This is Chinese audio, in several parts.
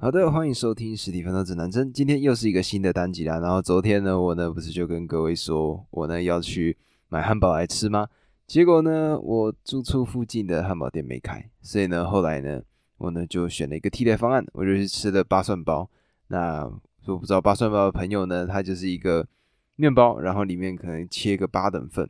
好的，欢迎收听实体奋斗指南针。今天又是一个新的单集啦。然后昨天呢，我呢不是就跟各位说我呢要去买汉堡来吃吗？结果呢，我住处附近的汉堡店没开，所以呢，后来呢，我呢就选了一个替代方案，我就去吃了八蒜包。那说不知道八蒜包的朋友呢，它就是一个面包，然后里面可能切个八等份，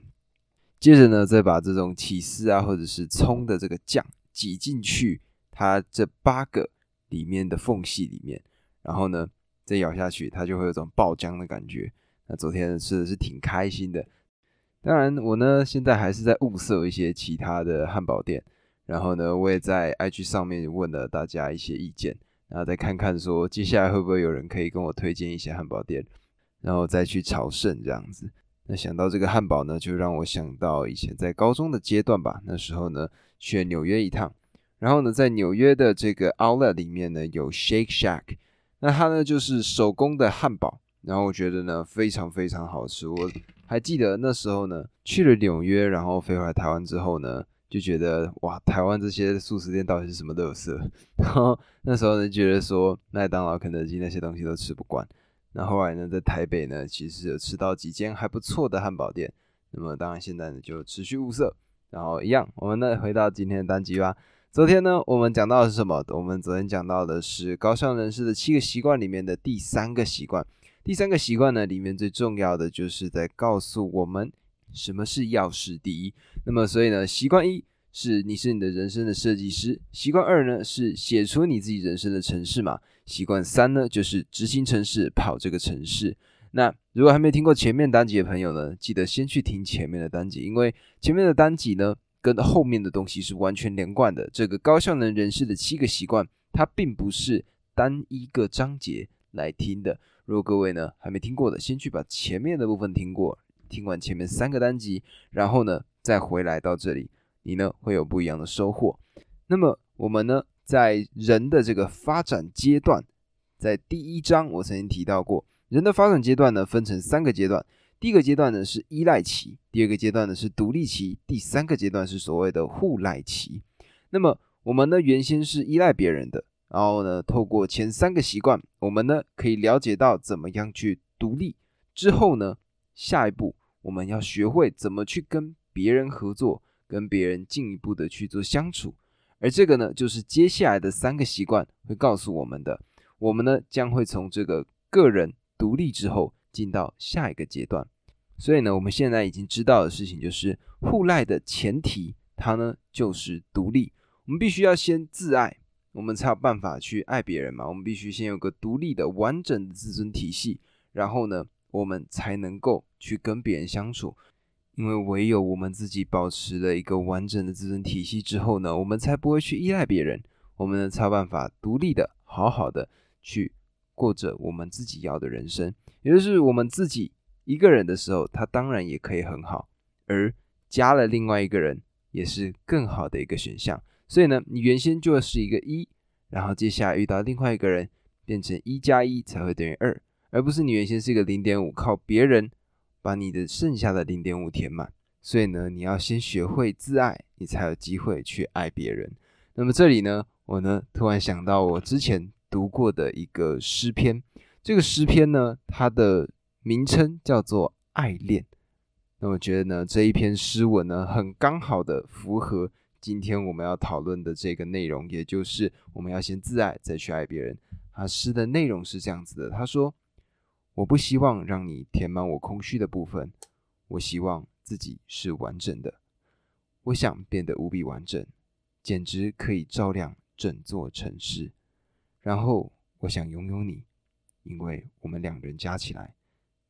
接着呢，再把这种起司啊或者是葱的这个酱挤进去，它这八个里面的缝隙里面，然后呢再咬下去，它就会有种爆浆的感觉。那昨天吃的是挺开心的。当然，我呢现在还是在物色一些其他的汉堡店，然后呢，我也在 IG 上面问了大家一些意见，然后再看看说接下来会不会有人可以跟我推荐一些汉堡店，然后再去朝圣这样子。那想到这个汉堡呢，就让我想到以前在高中的阶段吧，那时候呢去纽约一趟，然后呢在纽约的这个 Outlet 里面呢有 Shake Shack，那它呢就是手工的汉堡，然后我觉得呢非常非常好吃，我。还记得那时候呢，去了纽约，然后飞回来台湾之后呢，就觉得哇，台湾这些素食店到底是什么乐色？然后那时候呢，觉得说麦当劳、肯德基那些东西都吃不惯。那后来呢，在台北呢，其实有吃到几间还不错的汉堡店。那么当然现在呢，就持续物色。然后一样，我们呢回到今天的单集吧。昨天呢，我们讲到的是什么？我们昨天讲到的是高尚人士的七个习惯里面的第三个习惯。第三个习惯呢，里面最重要的就是在告诉我们什么是要事第一。那么，所以呢，习惯一是你是你的人生的设计师；习惯二呢是写出你自己人生的城市嘛；习惯三呢就是执行城市，跑这个城市。那如果还没听过前面单集的朋友呢，记得先去听前面的单集，因为前面的单集呢跟后面的东西是完全连贯的。这个高效能人士的七个习惯，它并不是单一个章节来听的。如果各位呢还没听过的，先去把前面的部分听过，听完前面三个单集，然后呢再回来到这里，你呢会有不一样的收获。那么我们呢在人的这个发展阶段，在第一章我曾经提到过，人的发展阶段呢分成三个阶段，第一个阶段呢是依赖期，第二个阶段呢是独立期，第三个阶段是所谓的互赖期。那么我们呢原先是依赖别人的。然后呢，透过前三个习惯，我们呢可以了解到怎么样去独立。之后呢，下一步我们要学会怎么去跟别人合作，跟别人进一步的去做相处。而这个呢，就是接下来的三个习惯会告诉我们的。我们呢将会从这个个人独立之后，进到下一个阶段。所以呢，我们现在已经知道的事情就是，互赖的前提，它呢就是独立。我们必须要先自爱。我们才有办法去爱别人嘛。我们必须先有个独立的、完整的自尊体系，然后呢，我们才能够去跟别人相处。因为唯有我们自己保持了一个完整的自尊体系之后呢，我们才不会去依赖别人。我们呢才有办法独立的、好好的去过着我们自己要的人生。也就是我们自己一个人的时候，他当然也可以很好，而加了另外一个人，也是更好的一个选项。所以呢，你原先就是一个一，然后接下来遇到另外一个人，变成一加一才会等于二，而不是你原先是一个零点五，靠别人把你的剩下的零点五填满。所以呢，你要先学会自爱，你才有机会去爱别人。那么这里呢，我呢突然想到我之前读过的一个诗篇，这个诗篇呢，它的名称叫做《爱恋》。那我觉得呢，这一篇诗文呢，很刚好的符合。今天我们要讨论的这个内容，也就是我们要先自爱，再去爱别人。啊，诗的内容是这样子的：他说，我不希望让你填满我空虚的部分，我希望自己是完整的。我想变得无比完整，简直可以照亮整座城市。然后我想拥有你，因为我们两人加起来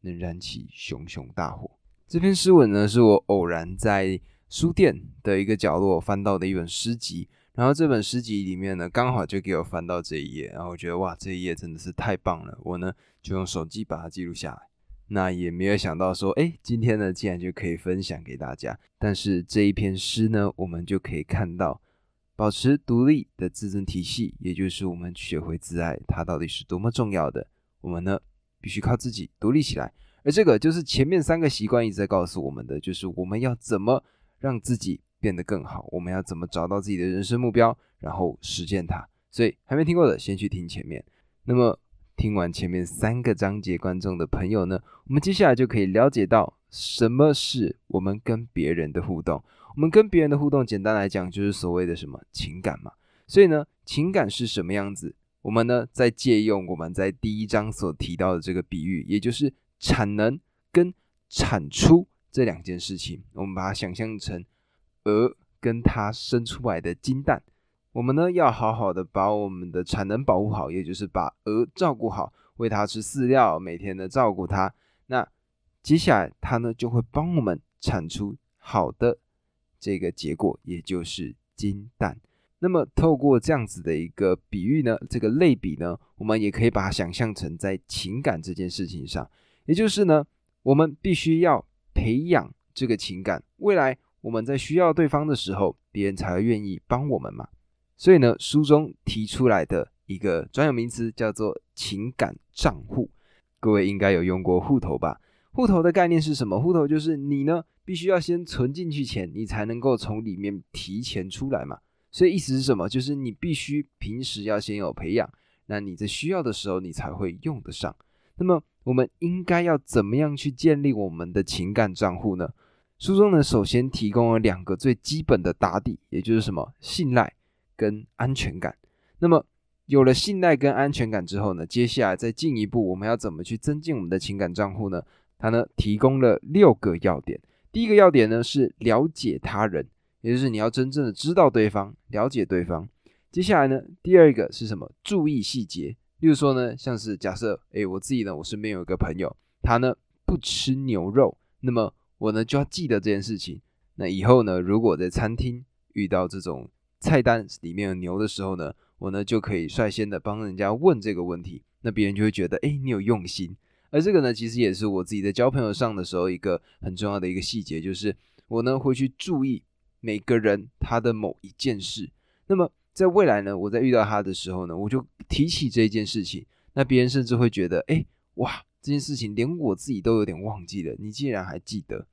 能燃起熊熊大火。这篇诗文呢，是我偶然在。书店的一个角落翻到的一本诗集，然后这本诗集里面呢，刚好就给我翻到这一页，然后我觉得哇，这一页真的是太棒了，我呢就用手机把它记录下来。那也没有想到说，哎，今天呢竟然就可以分享给大家。但是这一篇诗呢，我们就可以看到，保持独立的自尊体系，也就是我们学会自爱，它到底是多么重要的。我们呢必须靠自己独立起来，而这个就是前面三个习惯一直在告诉我们的，就是我们要怎么。让自己变得更好，我们要怎么找到自己的人生目标，然后实践它？所以还没听过的，先去听前面。那么听完前面三个章节，观众的朋友呢，我们接下来就可以了解到什么是我们跟别人的互动。我们跟别人的互动，简单来讲就是所谓的什么情感嘛。所以呢，情感是什么样子？我们呢，在借用我们在第一章所提到的这个比喻，也就是产能跟产出这两件事情，我们把它想象成鹅跟它生出来的金蛋。我们呢，要好好的把我们的产能保护好，也就是把鹅照顾好，喂它吃饲料，每天的照顾它。那接下来它呢，就会帮我们产出好的这个结果，也就是金蛋。那么透过这样子的一个比喻呢，这个类比呢，我们也可以把它想象成在情感这件事情上，也就是呢，我们必须要培养这个情感，未来我们在需要对方的时候，别人才会愿意帮我们嘛。所以呢，书中提出来的一个专有名词叫做情感账户，各位应该有用过户头吧？户头的概念是什么？户头就是你呢，必须要先存进去钱，你才能够从里面提钱出来嘛。所以意思是什么？就是你必须平时要先有培养，那你在需要的时候你才会用得上。那么我们应该要怎么样去建立我们的情感账户呢？书中呢，首先提供了两个最基本的打底，也就是什么信赖。跟安全感，那么有了信赖跟安全感之后呢，接下来再进一步，我们要怎么去增进我们的情感账户呢？它呢提供了六个要点。第一个要点呢是了解他人，也就是你要真正的知道对方，了解对方。接下来呢，第二个是什么？注意细节。例如说呢，像是假设，诶，我自己呢，我身边有一个朋友，他呢不吃牛肉，那么我呢就要记得这件事情。那以后呢，如果在餐厅遇到这种，菜单里面有牛的时候呢，我呢就可以率先的帮人家问这个问题，那别人就会觉得，哎，你有用心。而这个呢，其实也是我自己在交朋友上的时候一个很重要的一个细节，就是我呢会去注意每个人他的某一件事。那么在未来呢，我在遇到他的时候呢，我就提起这件事情，那别人甚至会觉得，哎，哇，这件事情连我自己都有点忘记了，你竟然还记得。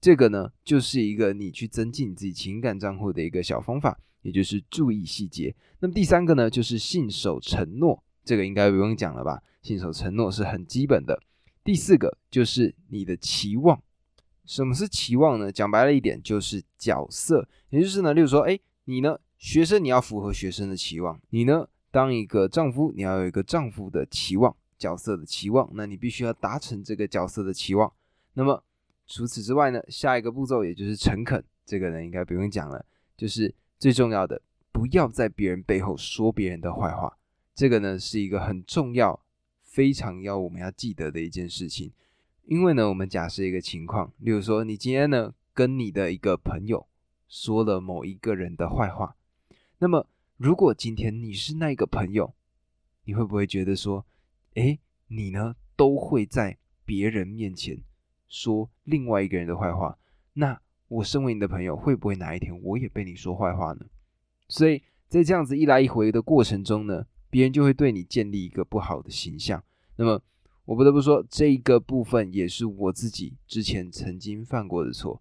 这个呢，就是一个你去增进你自己情感账户的一个小方法。也就是注意细节。那么第三个呢，就是信守承诺，这个应该不用讲了吧？信守承诺是很基本的。第四个就是你的期望。什么是期望呢？讲白了一点，就是角色。也就是呢，例如说，哎，你呢，学生你要符合学生的期望；你呢，当一个丈夫，你要有一个丈夫的期望，角色的期望。那你必须要达成这个角色的期望。那么除此之外呢，下一个步骤也就是诚恳，这个呢应该不用讲了，就是。最重要的，不要在别人背后说别人的坏话。这个呢是一个很重要、非常要我们要记得的一件事情。因为呢，我们假设一个情况，例如说，你今天呢跟你的一个朋友说了某一个人的坏话，那么如果今天你是那个朋友，你会不会觉得说，哎，你呢都会在别人面前说另外一个人的坏话？那我身为你的朋友，会不会哪一天我也被你说坏话呢？所以在这样子一来一回的过程中呢，别人就会对你建立一个不好的形象。那么我不得不说，这一个部分也是我自己之前曾经犯过的错。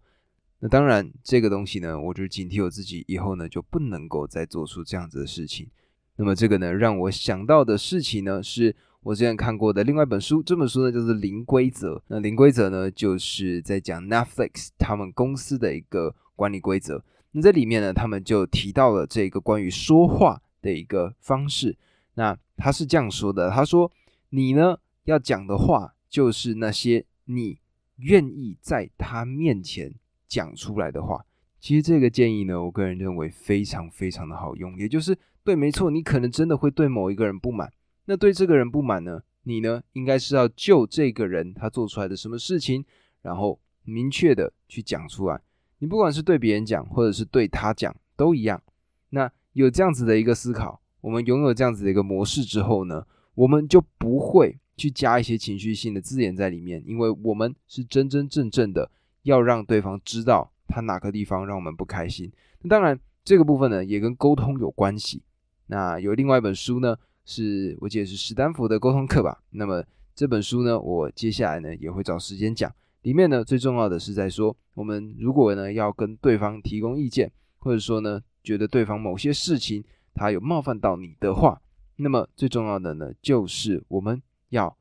那当然，这个东西呢，我就警惕我自己，以后呢就不能够再做出这样子的事情。那么这个呢，让我想到的事情呢是。我之前看过的另外一本书，这本书呢就是《零规则》。那《零规则》呢，就是在讲 Netflix 他们公司的一个管理规则。那这里面呢，他们就提到了这个关于说话的一个方式。那他是这样说的：他说，你呢要讲的话，就是那些你愿意在他面前讲出来的话。其实这个建议呢，我个人认为非常非常的好用。也就是对，没错，你可能真的会对某一个人不满。那对这个人不满呢？你呢，应该是要就这个人他做出来的什么事情，然后明确的去讲出来。你不管是对别人讲，或者是对他讲，都一样。那有这样子的一个思考，我们拥有这样子的一个模式之后呢，我们就不会去加一些情绪性的字眼在里面，因为我们是真真正正的要让对方知道他哪个地方让我们不开心。那当然，这个部分呢也跟沟通有关系。那有另外一本书呢。是我记得是史丹福的沟通课吧。那么这本书呢，我接下来呢也会找时间讲。里面呢最重要的是在说，我们如果呢要跟对方提供意见，或者说呢觉得对方某些事情他有冒犯到你的话，那么最重要的呢，就是我们要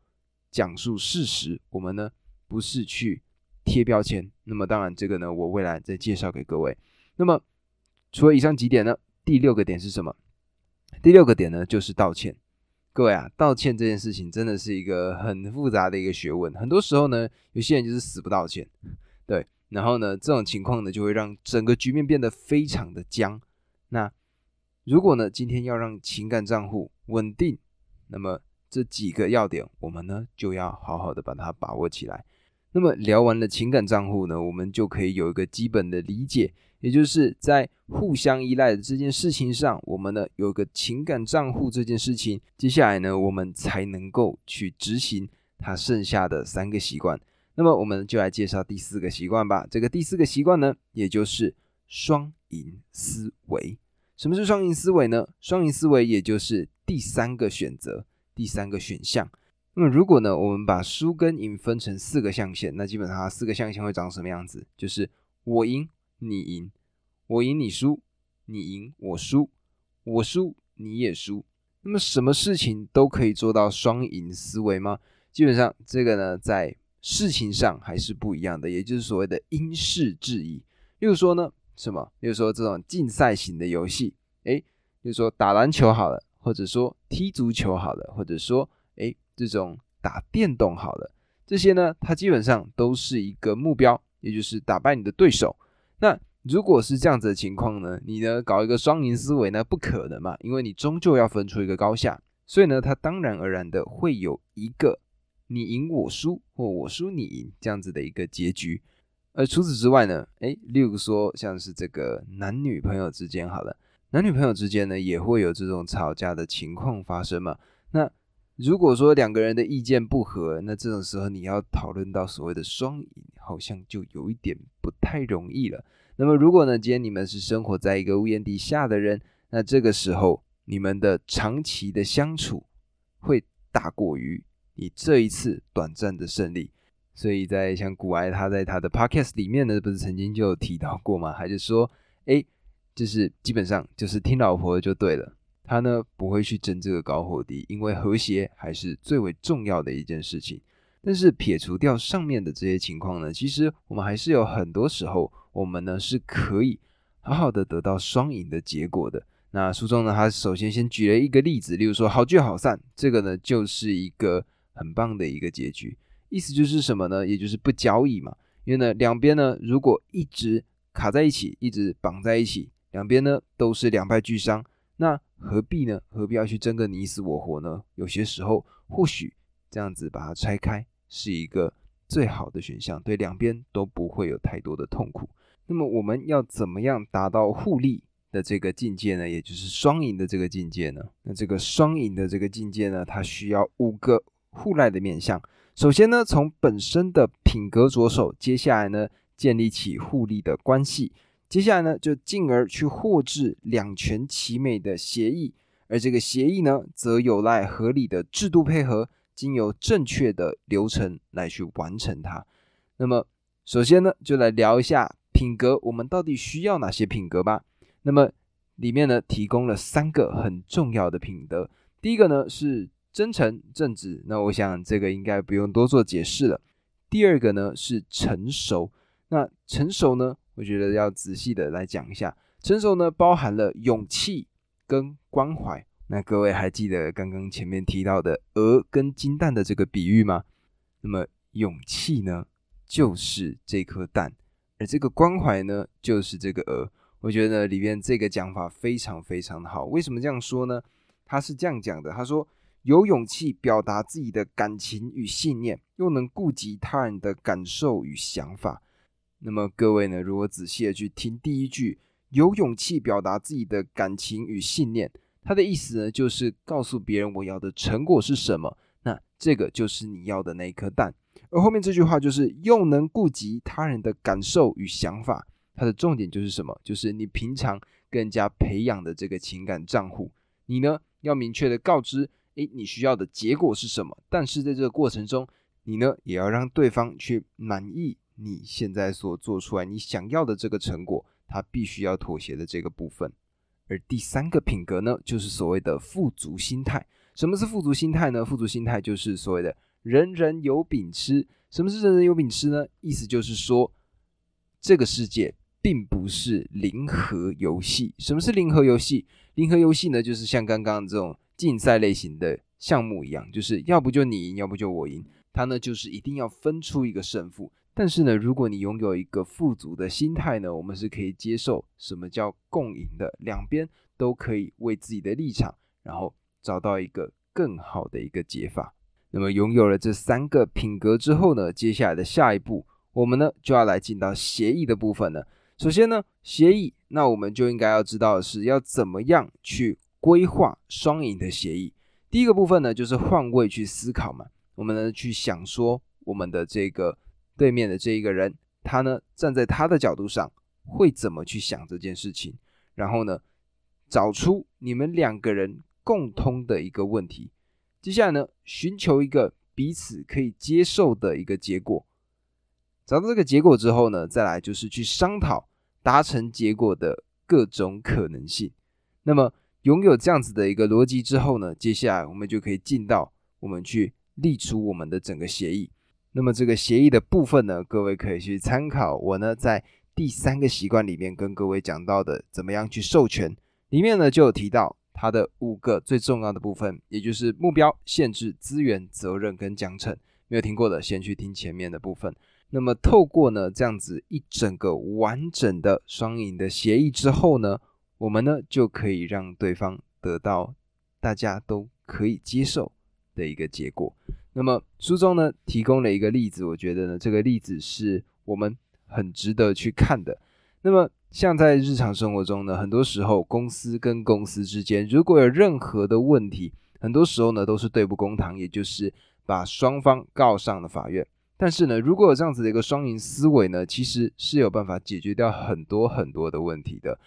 讲述事实，我们呢不是去贴标签。那么当然，这个呢，我未来再介绍给各位。那么除了以上几点呢，第六个点是什么？第六个点呢，就是道歉。各位啊，道歉这件事情真的是一个很复杂的一个学问。很多时候呢，有些人就是死不道歉，对。然后呢，这种情况呢，就会让整个局面变得非常的僵。那如果呢，今天要让情感账户稳定，那么这几个要点，我们呢就要好好的把它把握起来。那么聊完了情感账户呢，我们就可以有一个基本的理解。也就是在互相依赖的这件事情上，我们呢有个情感账户这件事情，接下来呢我们才能够去执行它剩下的三个习惯。那么我们就来介绍第四个习惯吧。这个第四个习惯呢，也就是双赢思维。什么是双赢思维呢？双赢思维也就是第三个选择，第三个选项。那么如果呢我们把输跟赢分成四个象限，那基本上四个象限会长什么样子？就是我赢。你赢，我赢，你输；你赢，我输；我输，你也输。那么，什么事情都可以做到双赢思维吗？基本上，这个呢，在事情上还是不一样的，也就是所谓的因势制宜。例如说呢，什么？例如说这种竞赛型的游戏，诶，例如说打篮球好了，或者说踢足球好了，或者说诶，这种打电动好了，这些呢，它基本上都是一个目标，也就是打败你的对手。那如果是这样子的情况呢？你呢搞一个双赢思维呢？不可能嘛，因为你终究要分出一个高下，所以呢，它当然而然的会有一个你赢我输或我输你赢这样子的一个结局。而除此之外呢，诶，例如说像是这个男女朋友之间好了，男女朋友之间呢也会有这种吵架的情况发生嘛。那如果说两个人的意见不合，那这种时候你要讨论到所谓的双赢，好像就有一点不太容易了。那么，如果呢，今天你们是生活在一个屋檐底下的人，那这个时候你们的长期的相处会大过于你这一次短暂的胜利。所以在像古埃他在他的 podcast 里面呢，不是曾经就有提到过吗？他就说，哎，就是基本上就是听老婆的就对了，他呢不会去争这个高或低，因为和谐还是最为重要的一件事情。但是撇除掉上面的这些情况呢，其实我们还是有很多时候，我们呢是可以好好的得到双赢的结果的。那书中呢，他首先先举了一个例子，例如说好聚好散，这个呢就是一个很棒的一个结局。意思就是什么呢？也就是不交易嘛。因为呢，两边呢如果一直卡在一起，一直绑在一起，两边呢都是两败俱伤，那何必呢？何必要去争个你死我活呢？有些时候，或许这样子把它拆开。是一个最好的选项，对两边都不会有太多的痛苦。那么我们要怎么样达到互利的这个境界呢？也就是双赢的这个境界呢？那这个双赢的这个境界呢，它需要五个互赖的面向。首先呢，从本身的品格着手，接下来呢，建立起互利的关系，接下来呢，就进而去获致两全其美的协议，而这个协议呢，则有赖合理的制度配合。经由正确的流程来去完成它。那么，首先呢，就来聊一下品格，我们到底需要哪些品格吧？那么里面呢，提供了三个很重要的品德。第一个呢是真诚正直，那我想这个应该不用多做解释了。第二个呢是成熟，那成熟呢，我觉得要仔细的来讲一下。成熟呢，包含了勇气跟关怀。那各位还记得刚刚前面提到的鹅跟金蛋的这个比喻吗？那么勇气呢，就是这颗蛋，而这个关怀呢，就是这个鹅。我觉得里面这个讲法非常非常的好。为什么这样说呢？他是这样讲的：他说有勇气表达自己的感情与信念，又能顾及他人的感受与想法。那么各位呢，如果仔细的去听第一句，有勇气表达自己的感情与信念。他的意思呢，就是告诉别人我要的成果是什么，那这个就是你要的那一颗蛋。而后面这句话就是又能顾及他人的感受与想法，它的重点就是什么？就是你平常跟人家培养的这个情感账户，你呢要明确的告知，诶，你需要的结果是什么？但是在这个过程中，你呢也要让对方去满意你现在所做出来你想要的这个成果，他必须要妥协的这个部分。而第三个品格呢，就是所谓的富足心态。什么是富足心态呢？富足心态就是所谓的人人有饼吃。什么是人人有饼吃呢？意思就是说，这个世界并不是零和游戏。什么是零和游戏？零和游戏呢，就是像刚刚这种竞赛类型的项目一样，就是要不就你赢，要不就我赢。它呢，就是一定要分出一个胜负。但是呢，如果你拥有一个富足的心态呢，我们是可以接受什么叫共赢的，两边都可以为自己的立场，然后找到一个更好的一个解法。那么拥有了这三个品格之后呢，接下来的下一步，我们呢就要来进到协议的部分了。首先呢，协议，那我们就应该要知道的是要怎么样去规划双赢的协议。第一个部分呢，就是换位去思考嘛，我们呢去想说我们的这个。对面的这一个人，他呢站在他的角度上会怎么去想这件事情？然后呢，找出你们两个人共通的一个问题。接下来呢，寻求一个彼此可以接受的一个结果。找到这个结果之后呢，再来就是去商讨达成结果的各种可能性。那么拥有这样子的一个逻辑之后呢，接下来我们就可以进到我们去立出我们的整个协议。那么这个协议的部分呢，各位可以去参考我呢在第三个习惯里面跟各位讲到的怎么样去授权，里面呢就有提到它的五个最重要的部分，也就是目标、限制、资源、责任跟奖惩。没有听过的，先去听前面的部分。那么透过呢这样子一整个完整的双赢的协议之后呢，我们呢就可以让对方得到大家都可以接受的一个结果。那么书中呢提供了一个例子，我觉得呢这个例子是我们很值得去看的。那么像在日常生活中呢，很多时候公司跟公司之间如果有任何的问题，很多时候呢都是对簿公堂，也就是把双方告上了法院。但是呢，如果有这样子的一个双赢思维呢，其实是有办法解决掉很多很多的问题的。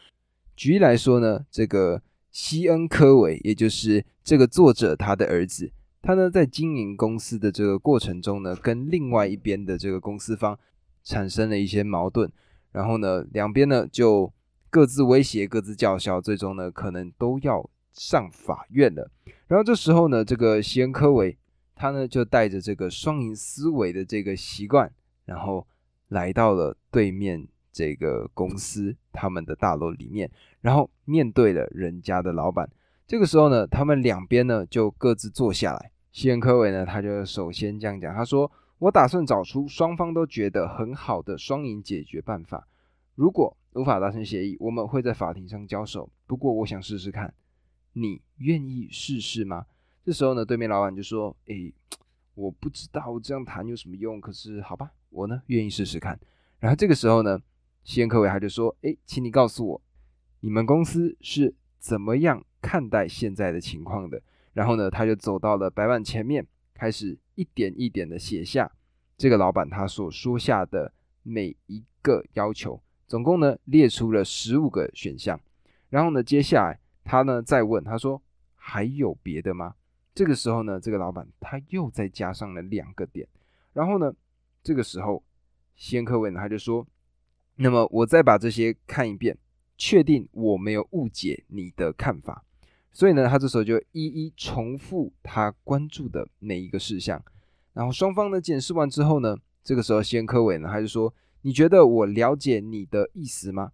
举例来说呢，这个西恩科维，也就是这个作者他的儿子。他呢，在经营公司的这个过程中呢，跟另外一边的这个公司方产生了一些矛盾，然后呢，两边呢就各自威胁、各自叫嚣，最终呢，可能都要上法院了。然后这时候呢，这个西恩科维他呢就带着这个双赢思维的这个习惯，然后来到了对面这个公司他们的大楼里面，然后面对了人家的老板。这个时候呢，他们两边呢就各自坐下来。西恩科维呢，他就首先这样讲，他说：“我打算找出双方都觉得很好的双赢解决办法。如果无法达成协议，我们会在法庭上交手。不过，我想试试看，你愿意试试吗？”这时候呢，对面老板就说：“诶，我不知道这样谈有什么用，可是好吧，我呢愿意试试看。”然后这个时候呢，西恩科维他就说：“诶，请你告诉我，你们公司是怎么样看待现在的情况的？”然后呢，他就走到了白板前面，开始一点一点的写下这个老板他所说下的每一个要求，总共呢列出了十五个选项。然后呢，接下来他呢再问他说还有别的吗？这个时候呢，这个老板他又再加上了两个点。然后呢，这个时候先科问他就说，那么我再把这些看一遍，确定我没有误解你的看法。所以呢，他这时候就一一重复他关注的每一个事项，然后双方呢检视完之后呢，这个时候先科伟呢他就说：“你觉得我了解你的意思吗？”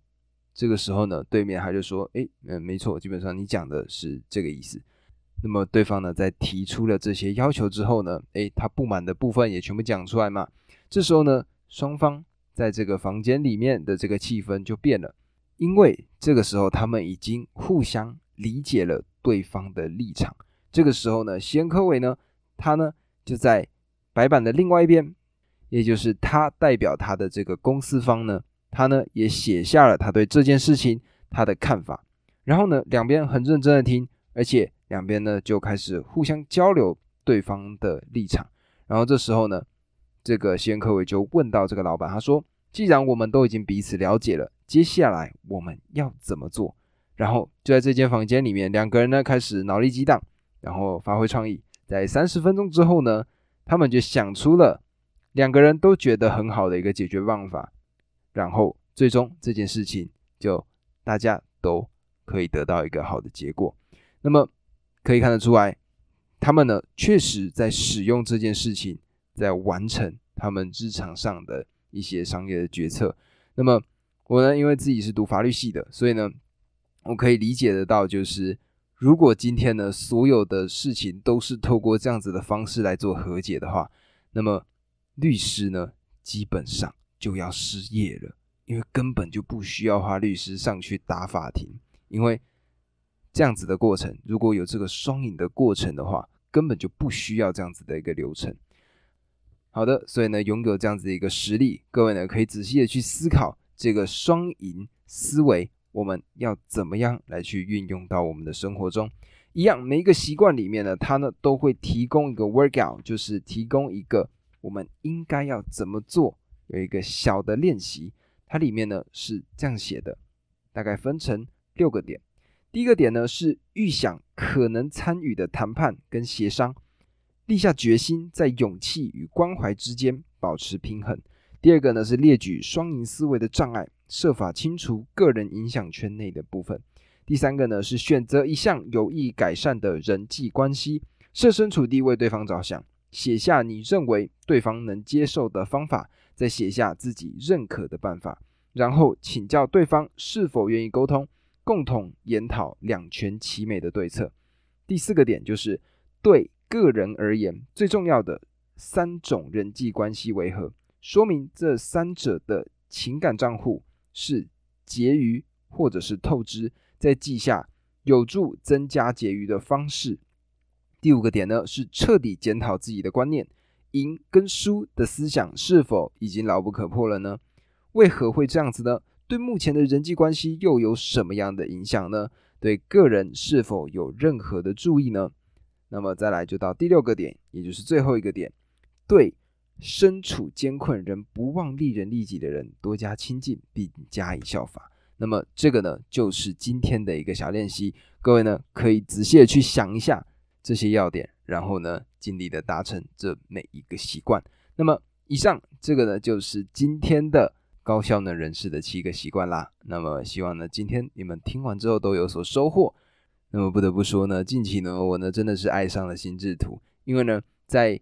这个时候呢，对面他就说：“诶，嗯，没错，基本上你讲的是这个意思。”那么对方呢在提出了这些要求之后呢，诶，他不满的部分也全部讲出来嘛。这时候呢，双方在这个房间里面的这个气氛就变了，因为这个时候他们已经互相理解了。对方的立场，这个时候呢，西恩科维呢，他呢就在白板的另外一边，也就是他代表他的这个公司方呢，他呢也写下了他对这件事情他的看法。然后呢，两边很认真的听，而且两边呢就开始互相交流对方的立场。然后这时候呢，这个西恩科维就问到这个老板，他说：“既然我们都已经彼此了解了，接下来我们要怎么做？”然后就在这间房间里面，两个人呢开始脑力激荡，然后发挥创意。在三十分钟之后呢，他们就想出了两个人都觉得很好的一个解决办法。然后最终这件事情就大家都可以得到一个好的结果。那么可以看得出来，他们呢确实在使用这件事情，在完成他们日常上的一些商业的决策。那么我呢，因为自己是读法律系的，所以呢，我可以理解得到，就是如果今天呢所有的事情都是透过这样子的方式来做和解的话，那么律师呢基本上就要失业了，因为根本就不需要花律师上去打法庭，因为这样子的过程，如果有这个双赢的过程的话，根本就不需要这样子的一个流程。好的，所以呢，拥有这样子的一个实力，各位呢可以仔细的去思考。这个双赢思维，我们要怎么样来去运用到我们的生活中？一样，每一个习惯里面呢，它呢都会提供一个 workout，就是提供一个我们应该要怎么做，有一个小的练习。它里面呢是这样写的，大概分成六个点。第一个点呢是预想可能参与的谈判跟协商，立下决心，在勇气与关怀之间保持平衡。第二个呢是列举双赢思维的障碍，设法清除个人影响圈内的部分。第三个呢是选择一项有意改善的人际关系，设身处地为对方着想，写下你认为对方能接受的方法，再写下自己认可的办法，然后请教对方是否愿意沟通，共同研讨两全其美的对策。第四个点就是对个人而言最重要的三种人际关系为何？说明这三者的情感账户是结余或者是透支，再记下有助增加结余的方式。第五个点呢是彻底检讨自己的观念，赢跟输的思想是否已经牢不可破了呢？为何会这样子呢？对目前的人际关系又有什么样的影响呢？对个人是否有任何的注意呢？那么再来就到第六个点，也就是最后一个点，对。身处艰困仍不忘利人利己的人，多加亲近并加以效法。那么这个呢，就是今天的一个小练习。各位呢，可以仔细的去想一下这些要点，然后呢，尽力的达成这每一个习惯。那么以上这个呢，就是今天的高效能人士的七个习惯啦。那么希望呢，今天你们听完之后都有所收获。那么不得不说呢，近期呢，我呢真的是爱上了心智图，因为呢，在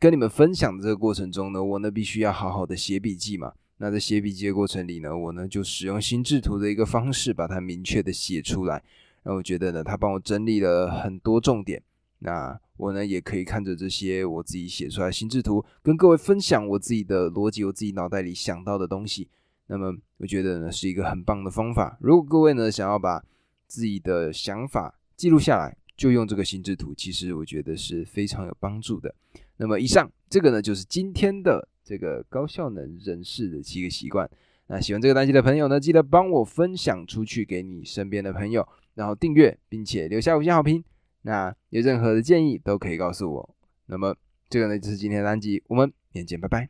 跟你们分享的这个过程中呢，我呢必须要好好的写笔记嘛。那在写笔记的过程里呢，我呢就使用心智图的一个方式，把它明确的写出来。然后我觉得呢，他帮我整理了很多重点。那我呢也可以看着这些我自己写出来心智图，跟各位分享我自己的逻辑，我自己脑袋里想到的东西。那么我觉得呢是一个很棒的方法。如果各位呢想要把自己的想法记录下来，就用这个心智图，其实我觉得是非常有帮助的。那么以上这个呢，就是今天的这个高效能人士的七个习惯。那喜欢这个单集的朋友呢，记得帮我分享出去给你身边的朋友，然后订阅并且留下五星好评。那有任何的建议都可以告诉我。那么这个呢，就是今天的单集，我们明天见，拜拜。